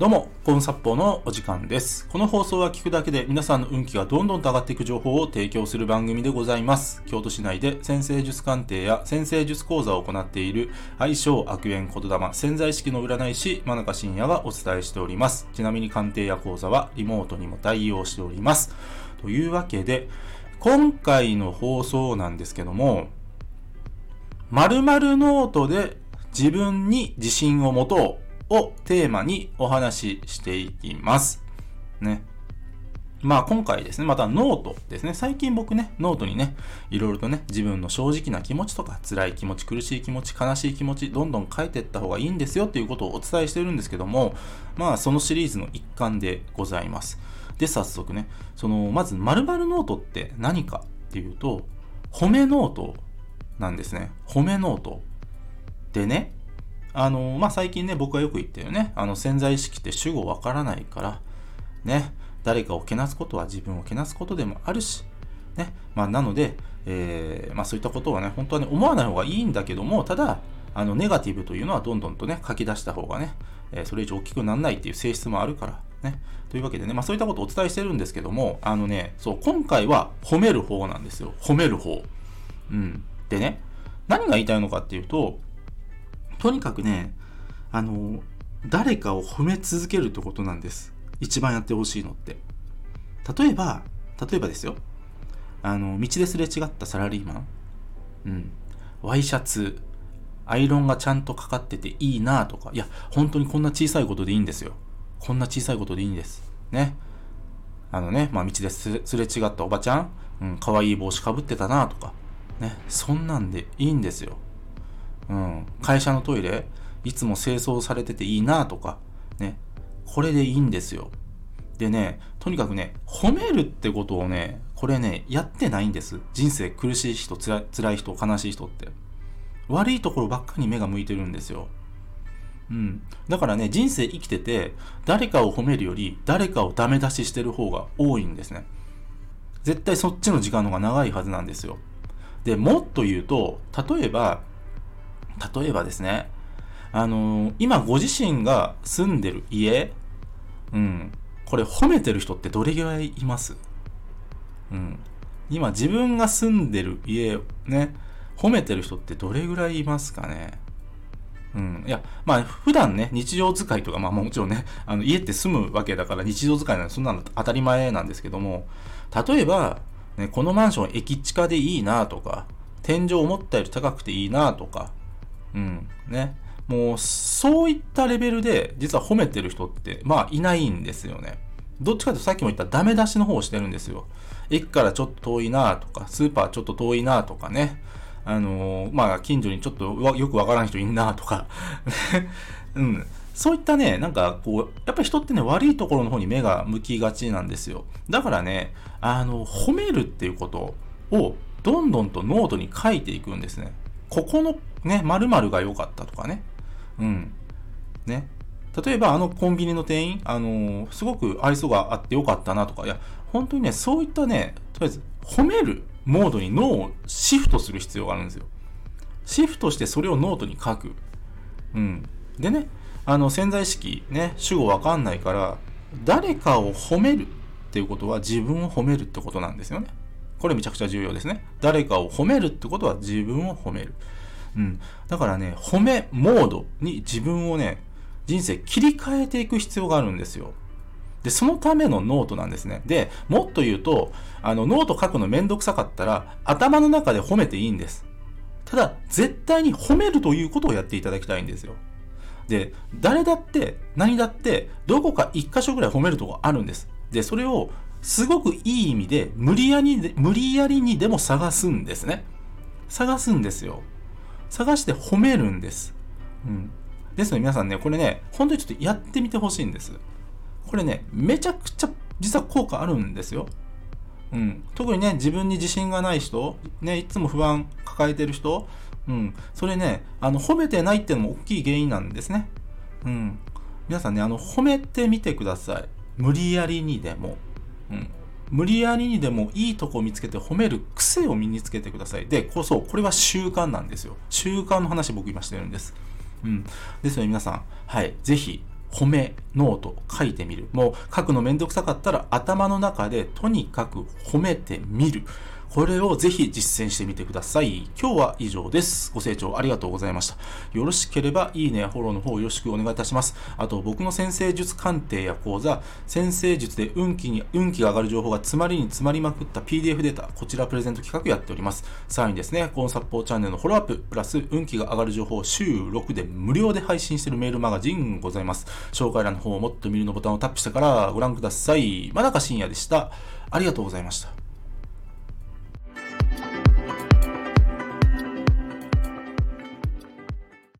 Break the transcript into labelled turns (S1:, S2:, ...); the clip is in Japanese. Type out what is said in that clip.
S1: どうも、コンサッポのお時間です。この放送は聞くだけで皆さんの運気がどんどんと上がっていく情報を提供する番組でございます。京都市内で先生術鑑定や先生術講座を行っている愛称悪縁言霊潜在意識の占い師真中信也がお伝えしております。ちなみに鑑定や講座はリモートにも対応しております。というわけで、今回の放送なんですけども、〇〇ノートで自分に自信を持とうをテーマにお話ししていきます。ね。まあ今回ですね、またノートですね。最近僕ね、ノートにね、いろいろとね、自分の正直な気持ちとか、辛い気持ち、苦しい気持ち、悲しい気持ち、どんどん書いていった方がいいんですよっていうことをお伝えしてるんですけども、まあそのシリーズの一環でございます。で、早速ね、その、まず〇〇ノートって何かっていうと、褒めノートなんですね。褒めノート。でね、あの、まあ、最近ね、僕がよく言ってるね、あの、潜在意識って主語わからないから、ね、誰かをけなすことは自分をけなすことでもあるし、ね、まあ、なので、えーまあ、そういったことはね、本当はね、思わない方がいいんだけども、ただ、あの、ネガティブというのはどんどんとね、書き出した方がね、えーそれ以上大きくならないっていう性質もあるから、ね。というわけでね、まあ、そういったことをお伝えしてるんですけども、あのね、そう、今回は褒める方なんですよ。褒める方。うん。でね、何が言いたいのかっていうと、とにかくね、あの、誰かを褒め続けるってことなんです。一番やってほしいのって。例えば、例えばですよ。あの、道ですれ違ったサラリーマン。うん。ワイシャツ、アイロンがちゃんとかかってていいなとか。いや、本当にこんな小さいことでいいんですよ。こんな小さいことでいいんです。ね。あのね、まあ、道ですすれ違ったおばちゃん、うん、可愛い帽子かぶってたなとか。ね。そんなんでいいんですよ。うん、会社のトイレいつも清掃されてていいなとかね。これでいいんですよ。でねとにかくね褒めるってことをねこれねやってないんです。人生苦しい人つら辛い人悲しい人って。悪いところばっかり目が向いてるんですよ。うん、だからね人生生きてて誰かを褒めるより誰かをダメ出ししてる方が多いんですね。絶対そっちの時間の方が長いはずなんですよ。でもっと言うと例えば例えばですね、あのー今ご自身が住んでる家、うん、これ褒めてる人ってどれぐらいいます？うん。今自分が住んでる家、ね、褒めてる人ってどれぐらいいますかね？うん。いや、まあ、普段ね、日常使いとか、まあもちろんね、あの、家って住むわけだから日常使いなんで、そんなの当たり前なんですけども、例えば、ね、このマンション駅地下でいいなとか、天井思ったより高くていいなとか、うん。ね。もう、そういったレベルで、実は褒めてる人って、まあ、いないんですよね。どっちかというとさっきも言ったダメ出しの方をしてるんですよ。駅からちょっと遠いなとか、スーパーちょっと遠いなとかね。あのーまあ、近所にちょっとわよくわからん人いんなとか。うん。そういったね、なんかこう、やっぱり人ってね、悪いところの方に目が向きがちなんですよ。だからね、あの、褒めるっていうことを、どんどんとノートに書いていくんですね。ここのね、〇〇が良かったとかね。うん。ね。例えば、あのコンビニの店員、あのーすごく愛想があって良かったなとか、いや、本当にね、そういったね、とりあえず、褒めるモードに脳をシフトする必要があるんですよ。シフトしてそれをノートに書く。うん。でね、あの、潜在意識、ね、主語わかんないから、誰かを褒めるっていうことは自分を褒めるってことなんですよね。これめちゃくちゃ重要ですね。誰かを褒めるってことは自分を褒める。うん。だからね、褒めモードに自分をね、人生切り替えていく必要があるんですよ。で、そのためのノートなんですね。で、もっと言うと、あの、ノート書くのめんどくさかったら、頭の中で褒めていいんです。ただ、絶対に褒めるということをやっていただきたいんですよ。で、誰だって、何だって、どこか一箇所ぐらい褒めるとこあるんです。で、それを、すごくいい意味で、無理やり、無理やりにでも探すんですね。探すんですよ。探して褒めるんです。うん。ですので皆さんね、これね、本当にちょっとやってみてほしいんです。これね、めちゃくちゃ実は効果あるんですよ。うん。特にね、自分に自信がない人、ね、いつも不安抱えてる人、うん。それね、あの、褒めてないっていうのも大きい原因なんですね。うん。皆さんね、あの、褒めてみてください。無理やりにでも。うん。無理やりにでもいいとこを見つけて褒める癖を身につけてください。で、こそ、これは習慣なんですよ。習慣の話僕今してるんです。うん。ですので皆さん、はい、ぜひ、褒めノート書いてみる。もう書くのめんどくさかったら頭の中でとにかく褒めてみる。これをぜひ実践してみてください。今日は以上です。ご清聴ありがとうございました。よろしければいいねやフォローの方よろしくお願いいたします。あと僕の占星術鑑定や講座、占星術で運気に、運気が上がる情報が詰まりに詰まりまくった PDF データ、こちらプレゼント企画やっております。さらにですね、コンサポーチャンネルのフォローアップ、プラス運気が上がる情報を週6で無料で配信しているメールマガジンございます。紹介欄の方をもっと見るのボタンをタップしてからご覧ください。真中深夜でした。ありがとうございました。